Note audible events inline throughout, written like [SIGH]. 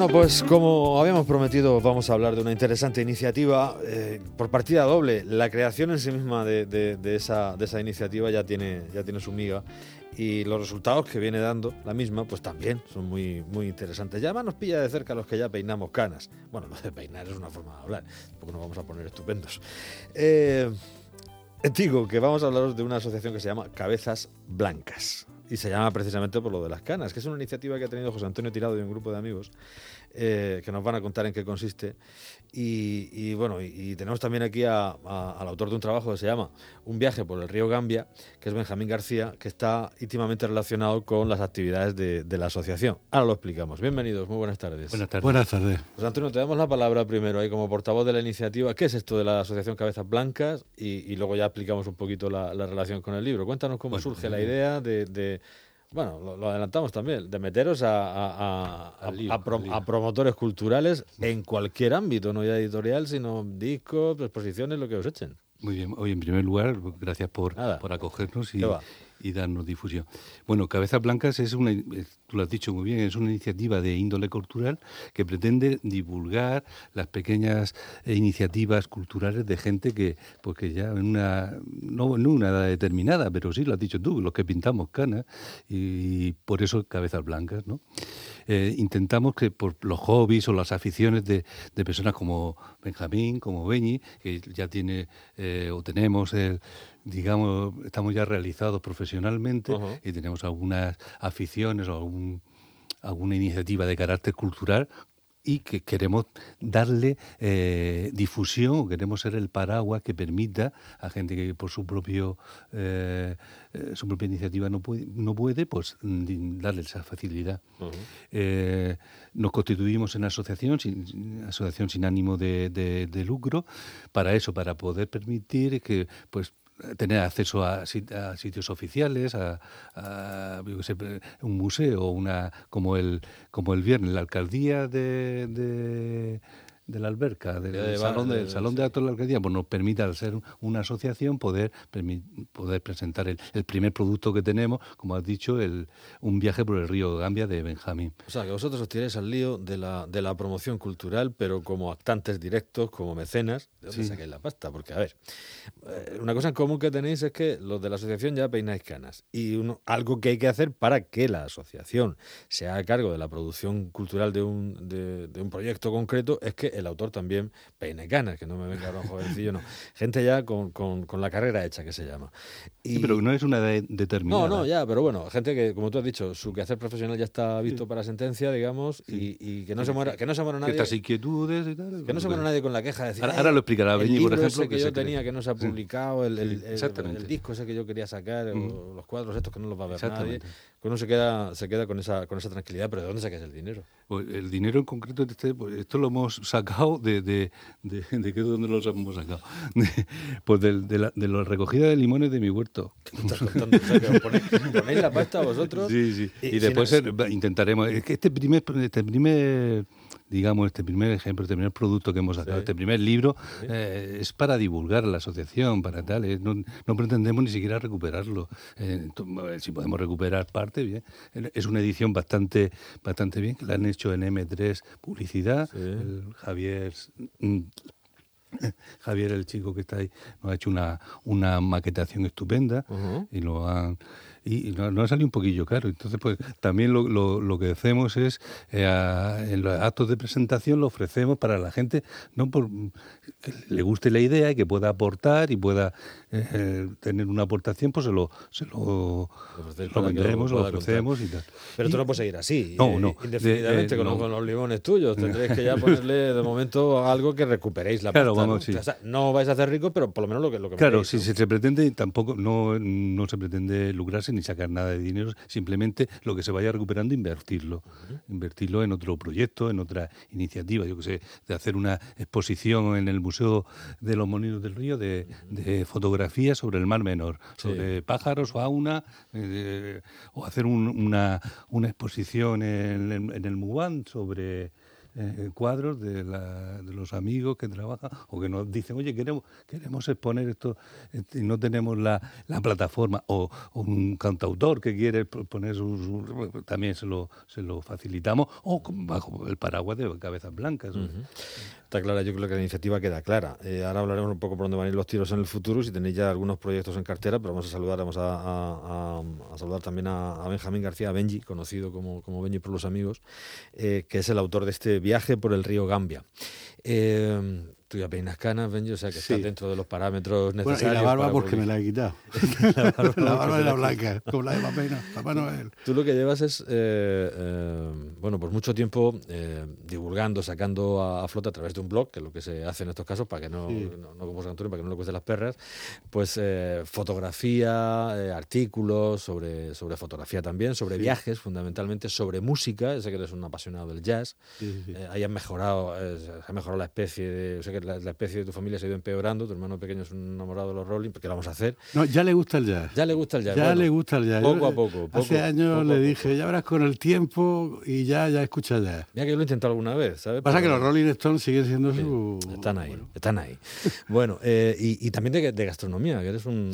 Bueno, pues como habíamos prometido, vamos a hablar de una interesante iniciativa eh, por partida doble. La creación en sí misma de, de- de esa, de esa iniciativa ya tiene, ya tiene su miga y los resultados que viene dando la misma, pues también son muy, muy interesantes. Ya además nos pilla de cerca a los que ya peinamos canas. Bueno, lo de peinar es una forma de hablar, porque nos vamos a poner estupendos. Eh, digo que vamos a hablaros de una asociación que se llama Cabezas Blancas. Y se llama precisamente por lo de las canas, que es una iniciativa que ha tenido José Antonio Tirado y un grupo de amigos eh, que nos van a contar en qué consiste. Y, y bueno, y, y tenemos también aquí a- a- al autor de un trabajo que se llama Un viaje por el río Gambia, que es Benjamín García, que está íntimamente relacionado con las actividades de, de la asociación. Ahora lo explicamos. Bienvenidos, muy buenas tardes. Buenas tardes. Buenas tardes. José Antonio, te damos la palabra primero ahí como portavoz de la iniciativa. ¿Qué es esto de la Asociación Cabezas Blancas? Y, y luego ya explicamos un poquito la, la relación con el libro. Cuéntanos cómo Bueno, surge la eh, idea de, de- bueno, lo, lo adelantamos también, de meteros a, a- a- lío, pro- promotores culturales en cualquier ámbito, no ya editorial, sino discos, exposiciones, lo que os echen. Muy bien. Hoy, en primer lugar, gracias por, Nada. por acogernos y. y darnos difusión. Bueno, Cabezas Blancas es una, tú lo has dicho muy bien, es una iniciativa de índole cultural que pretende divulgar las pequeñas eh, iniciativas culturales de gente que, pues que ya en una, no en una edad determinada, pero sí lo has dicho tú, los que pintamos canas y, por eso Cabezas Blancas, ¿no? Eh, intentamos que por los hobbies o las aficiones de, de personas como Benjamín, como Beñi, que ya tiene eh, o tenemos el, digamos, estamos ya realizados profesionalmente y tenemos algunas aficiones o algún- alguna iniciativa de carácter cultural y que queremos darle eh, difusión, queremos ser el paraguas que permita a gente que por su propio eh, eh, su propia iniciativa no puede, no puede pues mm, darle esa facilidad. Eh, nos constituimos en asociación sin, asociación sin ánimo de, de- de lucro para eso, para poder permitir que pues tener acceso a, sit- a sitios oficiales, a, a, yo sé, un museo, una como el como el viernes, la alcaldía de, de, de la alberca, del de salón, bar- del de- salón de actos de la alcaldía, pues nos permite, al ser una asociación, poder, poder presentar el, el primer producto que tenemos, como has dicho, el, un viaje por el río Gambia de Benjamín. O sea, que vosotros os tiráis al lío de la, de la promoción cultural, pero como actantes directos, como mecenas. ¿De dónde Sí. sacáis la pasta? Porque, a ver, eh, una cosa en común que tenéis es que los de la asociación ya peináis canas. Y uno- algo que hay que hacer para que la asociación se haga cargo de la producción cultural de un, de, de un proyecto concreto es que el autor también peine canas, que no me venga ahora un jovencillo, no. Gente ya con, con- con la carrera hecha, que se llama. Y, Sí, pero no es una edad determinada. no, no, ya, pero bueno, gente que, como tú has dicho, su quehacer profesional ya está visto para sentencia, digamos, y, y que no se muera, que no se muera Que nadie. estas inquietudes y tal. Que no se muera nadie con la queja de decir. Ahora- "Ay, ahora lo explicará el por ejemplo, ese que, que yo tenía cree". que no se ha Sí. publicado, el, el- Sí, el- el disco ese que yo quería sacar, o Ujú. los cuadros estos que no los va a ver nadie. Que uno se queda, se queda con esa, con esa tranquilidad, pero ¿de dónde sacas el dinero? Pues el dinero en concreto, este, pues esto lo hemos sacado de... ¿De, de, de qué, dónde lo hemos sacado? De- pues del- de, la, de la recogida de limones de mi huerto. ¿Qué estás contando? O sea, que ponéis, ponéis la pasta vosotros. Sí, sí. y Y, después ser- intentaremos... Es que este primer, este primer, digamos, este primer ejemplo, este primer producto que hemos sacado, Sí. este primer libro, Sí. eh, es para divulgar la asociación, para tal. eh, no, no pretendemos ni siquiera recuperarlo. Eh, to- si podemos recuperar parte, bien. Es una edición bastante, bastante bien, que la han hecho en M3 Publicidad. Sí. El Javier... mm, Javier, el chico que está ahí, nos ha hecho una, una maquetación estupenda y lo han y nos, nos ha salido un poquillo caro. Entonces, pues también lo, lo, lo que hacemos es, eh, a- en los actos de presentación lo ofrecemos para la gente, no por que le guste la idea y que pueda aportar y pueda eh, eh, tener una aportación, pues se lo, se lo, Lo vendremos, lo ofrecemos y tal. Pero Y- tú no puedes seguir así, No, no. indefinidamente De- eh, con, no. con los limones tuyos. Tendréis que ya ponerle de momento algo que recuperéis la Claro, pasta, vamos, ¿no? sí. O sea, no vais a hacer ricos, pero por lo menos lo que, lo que Claro, si ¿no? se, se pretende, tampoco no, no se pretende lucrarse ni sacar nada de dinero, simplemente lo que se vaya recuperando, invertirlo. Invertirlo en otro proyecto, en otra iniciativa, yo que sé, de hacer una exposición en el Museo de los Molinos del Río de, de fotografías sobre el Mar Menor, Sí. sobre pájaros, fauna, eh, o hacer un- una, una exposición en, el- en el Mubán sobre eh, cuadros de, de, los amigos que trabajan o que nos dicen, oye, queremos, queremos exponer esto y no tenemos la, la plataforma, o, un cantautor que quiere poner su, también se lo, se lo facilitamos, o bajo el paraguas de cabezas blancas. Está clara, yo creo que la iniciativa queda clara. Eh, ahora hablaremos un poco por dónde van a ir los tiros en el futuro, si tenéis ya algunos proyectos en cartera, pero vamos a saludar, vamos a, saludar también a, Benjamín García Benji, conocido como, como Benji por los amigos, eh, que es el autor de este viaje por el río Gambia. Eh, Tú ya peinas canas, Benji, o sea que está dentro de los parámetros necesarios. Bueno, y la barba porque me la he quitado. [LAUGHS] la barba, [LAUGHS] la blanca, como la de Papá, Papá Noel. Tú lo que llevas es, eh, eh, bueno, pues mucho tiempo eh, divulgando, sacando a, flota a través de un blog, que es lo que se hace en estos casos, para que no, no, no, como Antonio, para que no le cueste las perras, pues fotografía, artículos sobre, sobre fotografía también, sobre viajes fundamentalmente, sobre música, sé que eres un apasionado del jazz, han mejorado, ha mejorado la especie de la, especie de tu familia se ha ido empeorando, tu hermano pequeño es un enamorado de los Rolling, porque lo vamos a hacer. No, ya le gusta el jazz. Ya le gusta el jazz. Ya le gusta el jazz. Poco a poco. hace años le dije, ya verás con el tiempo y ya, ya escucha jazz. Mira que yo lo he intentado alguna vez, ¿sabes? Pasa que los Rolling Stones siguen siendo su... Están ahí, están ahí. [LAUGHS] bueno, eh, y, también de, gastronomía, que eres un,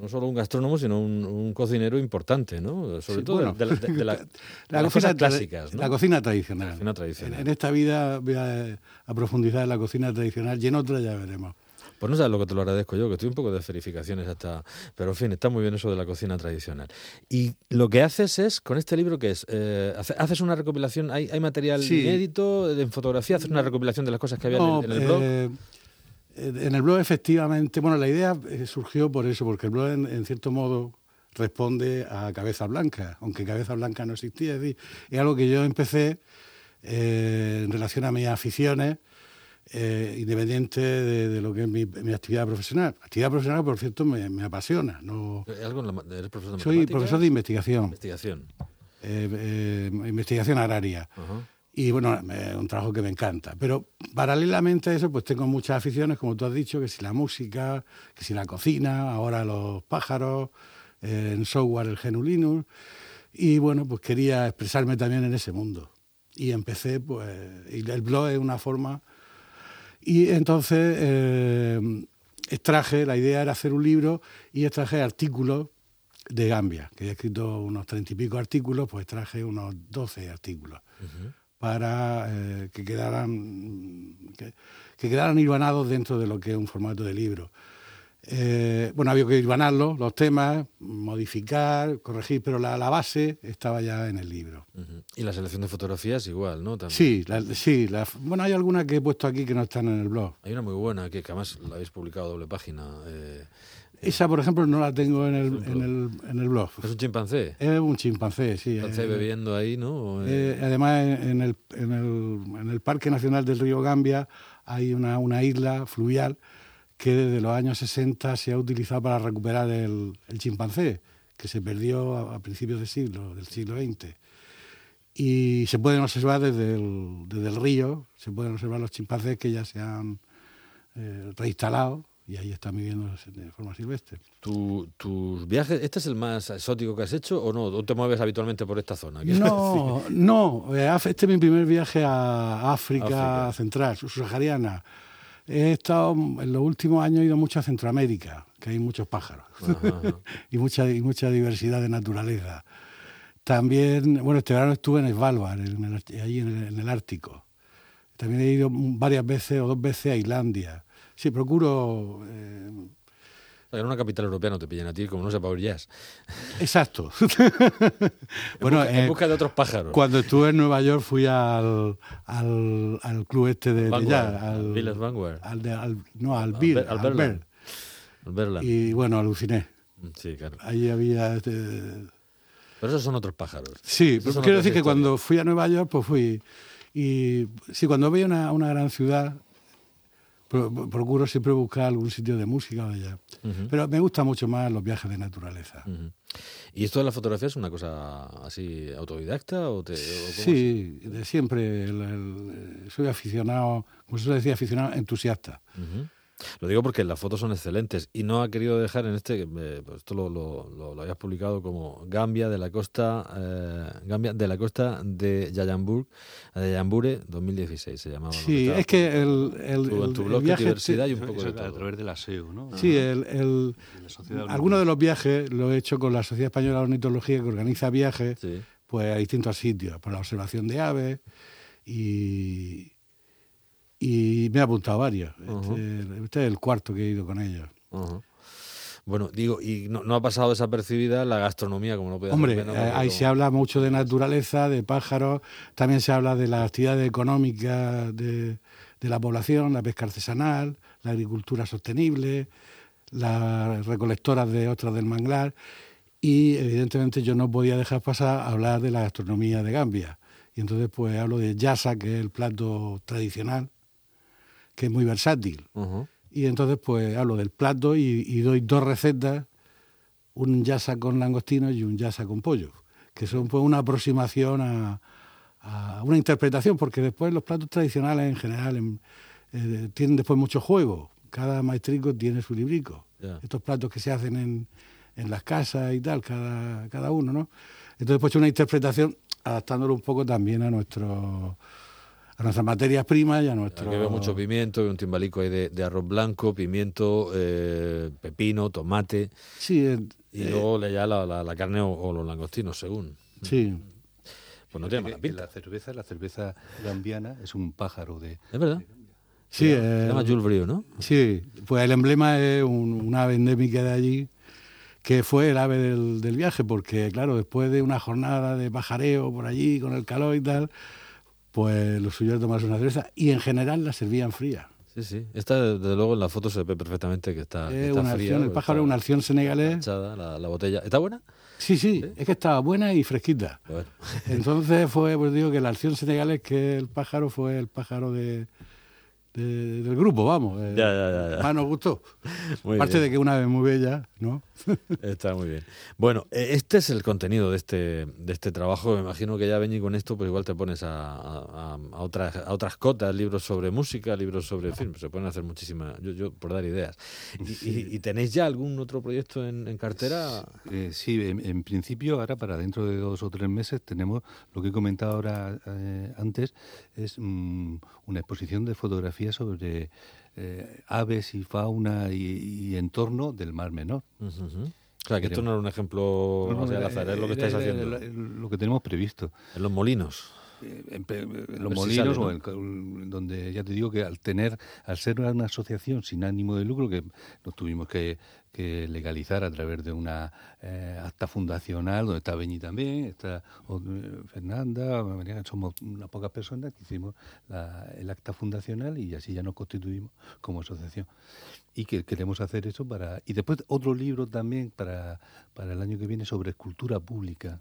no solo un gastrónomo, sino un, cocinero importante, ¿no? Sobre todo de, la, [LAUGHS] las cosas clásicas, ¿no? La cocina tradicional. La cocina tradicional. En, esta vida voy a, a profundizar en la cocina tradicional y en otra ya veremos. Pues no sabes lo que te lo agradezco yo, que estoy un poco de verificaciones hasta... Pero en fin, está muy bien eso de la cocina tradicional. Y lo que haces es, con este libro, ¿qué es? Eh, haces una recopilación, hay, hay material inédito en fotografía, haces una recopilación de las cosas que había en, el, blog. Eh, en el blog efectivamente, bueno, la idea eh, surgió por eso, porque el blog en, cierto modo responde a Cabeza Blanca, aunque Cabeza Blanca no existía. Es, decir, es algo que yo empecé en relación a mis aficiones eh, independiente de, lo que es mi, actividad profesional. Actividad profesional, por cierto, me, apasiona. No... ¿Eres profesor de Soy profesor de investigación. Investigación. Eh, eh, investigación agraria. Y bueno, es un trabajo que me encanta. Pero paralelamente a eso, pues tengo muchas aficiones, como tú has dicho, que si la música, que si la cocina, ahora los pájaros, en software el Genulinus. Y bueno, pues quería expresarme también en ese mundo. Y empecé, pues, y el blog es una forma y entonces eh, extraje, la idea era hacer un libro y extraje artículos de Gambia, que he escrito unos treinta y pico artículos, pues traje unos doce artículos para eh, que quedaran que, que, quedaran hilvanados dentro de lo que es un formato de libro. Eh, bueno, había que irvanarlo, los temas, modificar, corregir, pero la, base estaba ya en el libro. Y la selección de fotografías igual, ¿no? Sí, sí bueno, hay algunas que he puesto aquí que no están en el blog. Hay una muy buena que, además la habéis publicado doble página. Eh, esa, por ejemplo, no la tengo en el, en el, en el blog. ¿Es un chimpancé? Es un chimpancé, sí. Chimpancé eh, bebiendo ahí, ¿no? además, en el, en, el, en el Parque Nacional del Río Gambia hay una, una isla fluvial que desde los años 60 se ha utilizado para recuperar el, chimpancé, que se perdió a, principios del siglo, del siglo XX. Y se pueden observar desde el, desde el río, se pueden observar los chimpancés que ya se han eh, reinstalado y ahí están viviendo de forma silvestre. ¿Tus viajes, este es el más exótico que has hecho o no? ¿O te mueves habitualmente por esta zona? No, no. Eh, este es mi primer viaje a África, África. Central, subsahariana. He estado, en los últimos años he ido mucho a Centroamérica, que hay muchos pájaros [LAUGHS] y, mucha, y mucha diversidad de naturaleza. También, bueno, este verano estuve en Svalbard, en el, allí en el, Ártico. También he ido varias veces o dos veces a Islandia. Sí, procuro eh, en una capital europea no te pillan a ti, como no sepa oír jazz. Exacto. [LAUGHS] bueno, en busca, de otros pájaros. Cuando estuve en Nueva York fui al, al, al club este de, jazz. Al Village Vanguard. Al de, al, no, al Bill. Al, al, al Y bueno, aluciné. Sí, claro. Ahí había... Este... Pero esos son otros pájaros. Sí, pero quiero decir que cuando fui a Nueva York, pues fui... Y sí, cuando veía una, una gran ciudad, procuro siempre buscar algún sitio de música Pero me gusta mucho más los viajes de naturaleza. ¿Y esto de la fotografía es una cosa así autodidacta? O te, sí, de siempre. soy aficionado, como se decía, aficionado entusiasta. Lo digo porque las fotos son excelentes y no ha querido dejar en este, eh, pues esto lo, lo, lo, habías publicado como Gambia de la costa, eh, Gambia de la costa de Yayambur, de Yayambure 2016 se llamaba. Sí, es que el, el, tu, tu blog viaje, diversidad y un poco de a través de la SEO, ¿no? Sí, el, el algunos de los viajes lo he hecho con la Sociedad Española de Ornitología que organiza viajes Sí. pues a distintos sitios, por la observación de aves y, y me he apuntado varios. Este, este es el cuarto que he ido con ellos. Bueno, digo, y no, no ha pasado desapercibida la gastronomía, como no puede Hombre, menos, eh, ahí se habla mucho de naturaleza, de pájaros, también se habla de las actividades económicas de, de la población, la pesca artesanal, la agricultura sostenible, las recolectoras de ostras del manglar y evidentemente yo no podía dejar pasar hablar de la gastronomía de Gambia. Y entonces pues hablo de yasa, que es el plato tradicional, que es muy versátil. Y entonces pues hablo del plato y, y doy dos recetas, un yasa con langostino y un yasa con pollo, que son pues una aproximación a, a una interpretación, porque después los platos tradicionales en general en- eh, tienen después mucho juego. Cada maestrico tiene su librico. Estos platos que se hacen en, en las casas y tal, cada, cada uno, ¿no? Entonces pues una interpretación adaptándolo un poco también a nuestro a nuestras materias primas y a nuestro Aquí veo mucho pimiento, veo un timbalico ahí de, de arroz blanco, pimiento, eh, pepino, tomate Sí, eh, y eh, luego le ya la, la- la carne o, o los langostinos, según. sí. Pues no tiene mala pinta. La cerveza, la cerveza gambiana es un pájaro de... Es verdad. Sí, Se eh, llama Jules Brio, ¿no? Sí, pues el emblema es un, un ave endémica de allí, que fue el ave del, del viaje, porque claro, después de una jornada de pajareo por allí, con el calor y tal, pues lo suyo era tomarse una cerveza, y en general la servían fría. Sí, sí. Esta, desde luego, en la foto se ve perfectamente que está, que Es está una fría. acción, el pájaro es una acción senegalés. planchada, la, la botella. ¿Está buena? Sí, sí, es que estaba buena y fresquita. Bueno. Entonces fue, pues digo que la acción senegalés que el pájaro fue el pájaro de, de- del grupo, vamos. eh, Ya, ya, ya. Más nos gustó. [LAUGHS] Muy Aparte bien. de que una ave muy bella, ¿no? [LAUGHS] Está muy bien. Bueno, eh, este es el contenido de este, de este trabajo. Me imagino que ya Beñi con esto, pues igual te pones a, a- a otras, a otras cotas, libros sobre música, libros sobre film. Se pueden hacer muchísimas, yo, yo por dar ideas. ¿Y, y- y tenéis ya algún otro proyecto en, en cartera? Eh, sí, en, en principio ahora para dentro de dos o tres meses tenemos lo que he comentado ahora eh, antes, es mm, una exposición de fotografía sobre eh, aves y fauna y, y entorno del Mar Menor. Ujú. O sea, que esto no era un ejemplo No, no, así al azar, es lo que estáis haciendo. lo que tenemos previsto. En los molinos. Los molinos o donde ya te digo que al tener al ser una asociación sin ánimo de lucro que nos tuvimos que, que legalizar a través de una eh, acta fundacional donde está Beñi también está eh, Fernanda María, somos unas pocas personas que hicimos la- el acta fundacional y así ya nos constituimos como asociación. Y que queremos hacer eso para y después otro libro también para para el año que viene sobre escultura pública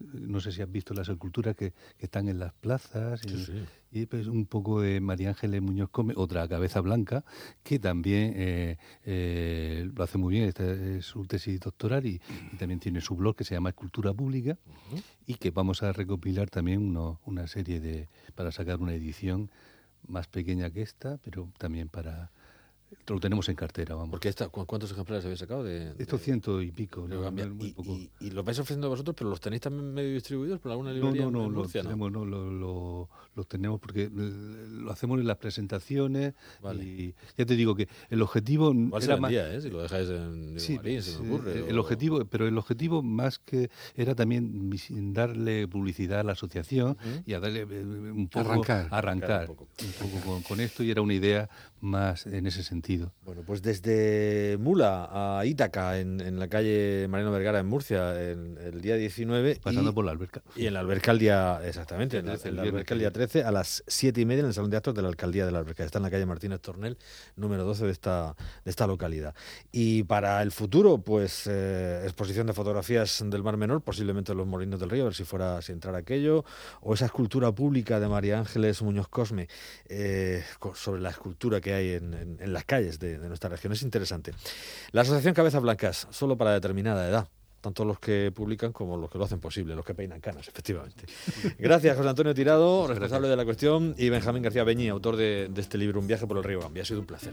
no sé si has visto las esculturas que, que están en las plazas y, Sí, sí. y, pues, un poco de María Ángeles Muñoz Come, otra cabeza blanca, que también eh, eh, lo hace muy bien, esta es su tesis doctoral y, y también tiene su blog que se llama Escultura Pública y que vamos a recopilar también uno- una serie de, para sacar una edición más pequeña que esta, pero también para... Lo tenemos en cartera, vamos. Porque esta, ¿cu- ¿Cuántos ejemplares habéis sacado de, de- Estos ciento y pico, muy Y, poco. y- y lo vais ofreciendo vosotros, pero los tenéis también medio distribuidos por alguna No, librería no, no, en lo Murcia, ¿no? tenemos, no, lo, lo- lo tenemos porque eh, lo hacemos en las presentaciones Vale. y ya te digo que el objetivo Igual se era más, vendía, ¿eh? Si lo dejáis en Diego Sí, Marín, se me ocurre. el o- objetivo, pero el objetivo más que era también darle publicidad a la asociación y a darle eh, un poco Arrancar. arrancar Arrancar un poco. un poco con, con esto y era una idea más en ese sentido. Bueno, pues desde Mula a Ítaca, en, en la calle Mariano Vergara, en Murcia, en el día 19. Pasando y, por la alberca. y en la alberca el día, exactamente, en la, 13, en la viernes alberca el que día viene. 13 a las 7 y media en el Salón de Actos de la Alcaldía de la Alberca. Está en la calle Martínez Tornel, número 12 de esta, de esta localidad. Y para el futuro, pues eh, exposición de fotografías del Mar Menor, posiblemente en los Molinos del Río, a ver si fuera, si entrara aquello, o esa escultura pública de María Ángeles Muñoz Cosme eh, sobre la escultura que hay en, en- en las calles de, de nuestra región. Es interesante. La Asociación Cabezas Blancas, solo para determinada edad. Tanto los que publican como los que lo hacen posible, los que peinan canas, efectivamente. Gracias, José Antonio Tirado, responsable de la cuestión, y Benjamín García Beñi, autor de, de este libro Un viaje por el río Gambia. Ha sido un placer.